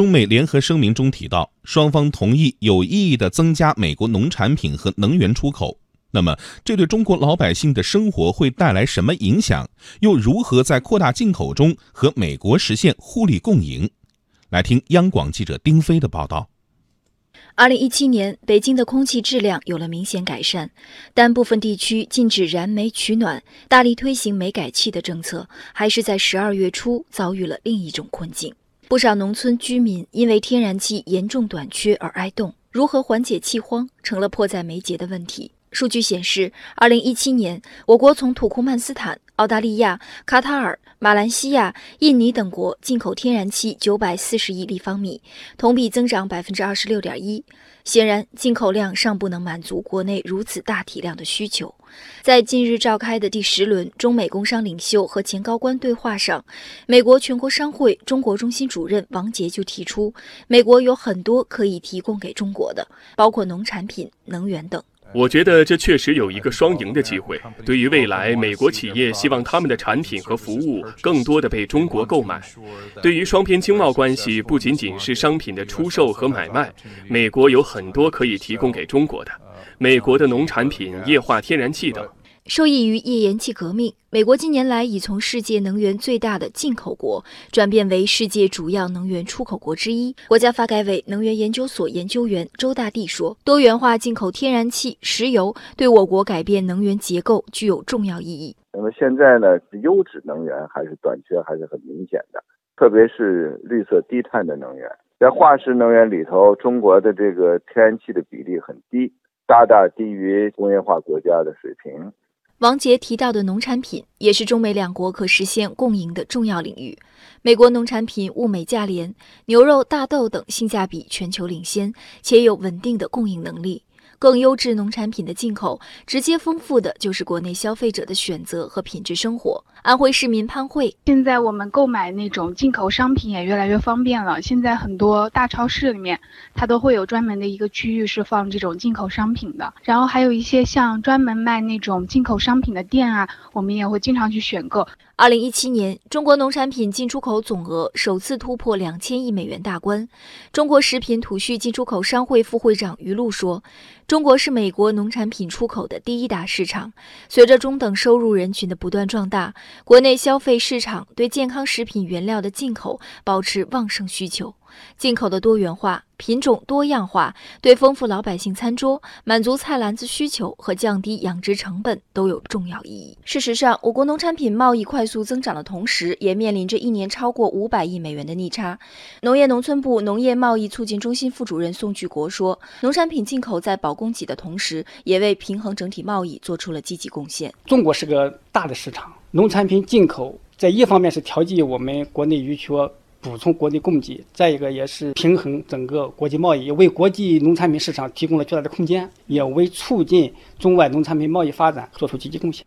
中美联合声明中提到，双方同意有意义地增加美国农产品和能源出口。那么，这对中国老百姓的生活会带来什么影响？又如何在扩大进口中和美国实现互利共赢？来听央广记者丁飞的报道。二零一七年，北京的空气质量有了明显改善，但部分地区禁止燃煤取暖、大力推行煤改气的政策，还是在十二月初遭遇了另一种困境。不少农村居民因为天然气严重短缺而挨冻，如何缓解气荒，成了迫在眉睫的问题。数据显示，二零一七年，我国从土库曼斯坦、澳大利亚、卡塔尔、马来西亚、印尼等国进口天然气九百四十亿立方米，同比增长百分之二十六点一。显然，进口量尚不能满足国内如此大体量的需求。在近日召开的第十轮中美工商领袖和前高官对话上，美国全国商会中国中心主任王杰就提出，美国有很多可以提供给中国的，包括农产品、能源等。我觉得这确实有一个双赢的机会。对于未来，美国企业希望他们的产品和服务更多的被中国购买；对于双边经贸关系，不仅仅是商品的出售和买卖，美国有很多可以提供给中国的，美国的农产品、液化天然气等。受益于页岩气革命，美国近年来已从世界能源最大的进口国转变为世界主要能源出口国之一。国家发改委能源研究所研究员周大地说：“多元化进口天然气、石油对我国改变能源结构具有重要意义。那么现在呢，优质能源还是短缺还是很明显的，特别是绿色低碳的能源，在化石能源里头，中国的这个天然气的比例很低，大大低于工业化国家的水平。”王杰提到的农产品也是中美两国可实现共赢的重要领域。美国农产品物美价廉，牛肉、大豆等性价比全球领先，且有稳定的供应能力。更优质农产品的进口，直接丰富的就是国内消费者的选择和品质生活。安徽市民潘慧，现在我们购买那种进口商品也越来越方便了。现在很多大超市里面，它都会有专门的一个区域是放这种进口商品的。然后还有一些像专门卖那种进口商品的店啊，我们也会经常去选购。二零一七年，中国农产品进出口总额首次突破两千亿美元大关。中国食品土畜进出口商会副会长于璐说：“中国是美国农产品出口的第一大市场。随着中等收入人群的不断壮大，国内消费市场对健康食品原料的进口保持旺盛需求。进口的多元化。”品种多样化对丰富老百姓餐桌、满足菜篮子需求和降低养殖成本都有重要意义。事实上，我国农产品贸易快速增长的同时，也面临着一年超过五百亿美元的逆差。农业农村部农业贸易促进中心副主任宋巨国说：“农产品进口在保供给的同时，也为平衡整体贸易做出了积极贡献。中国是个大的市场，农产品进口在一方面是调剂我们国内余缺。”补充国内供给，再一个也是平衡整个国际贸易，为国际农产品市场提供了巨大的空间，也为促进中外农产品贸易发展做出积极贡献。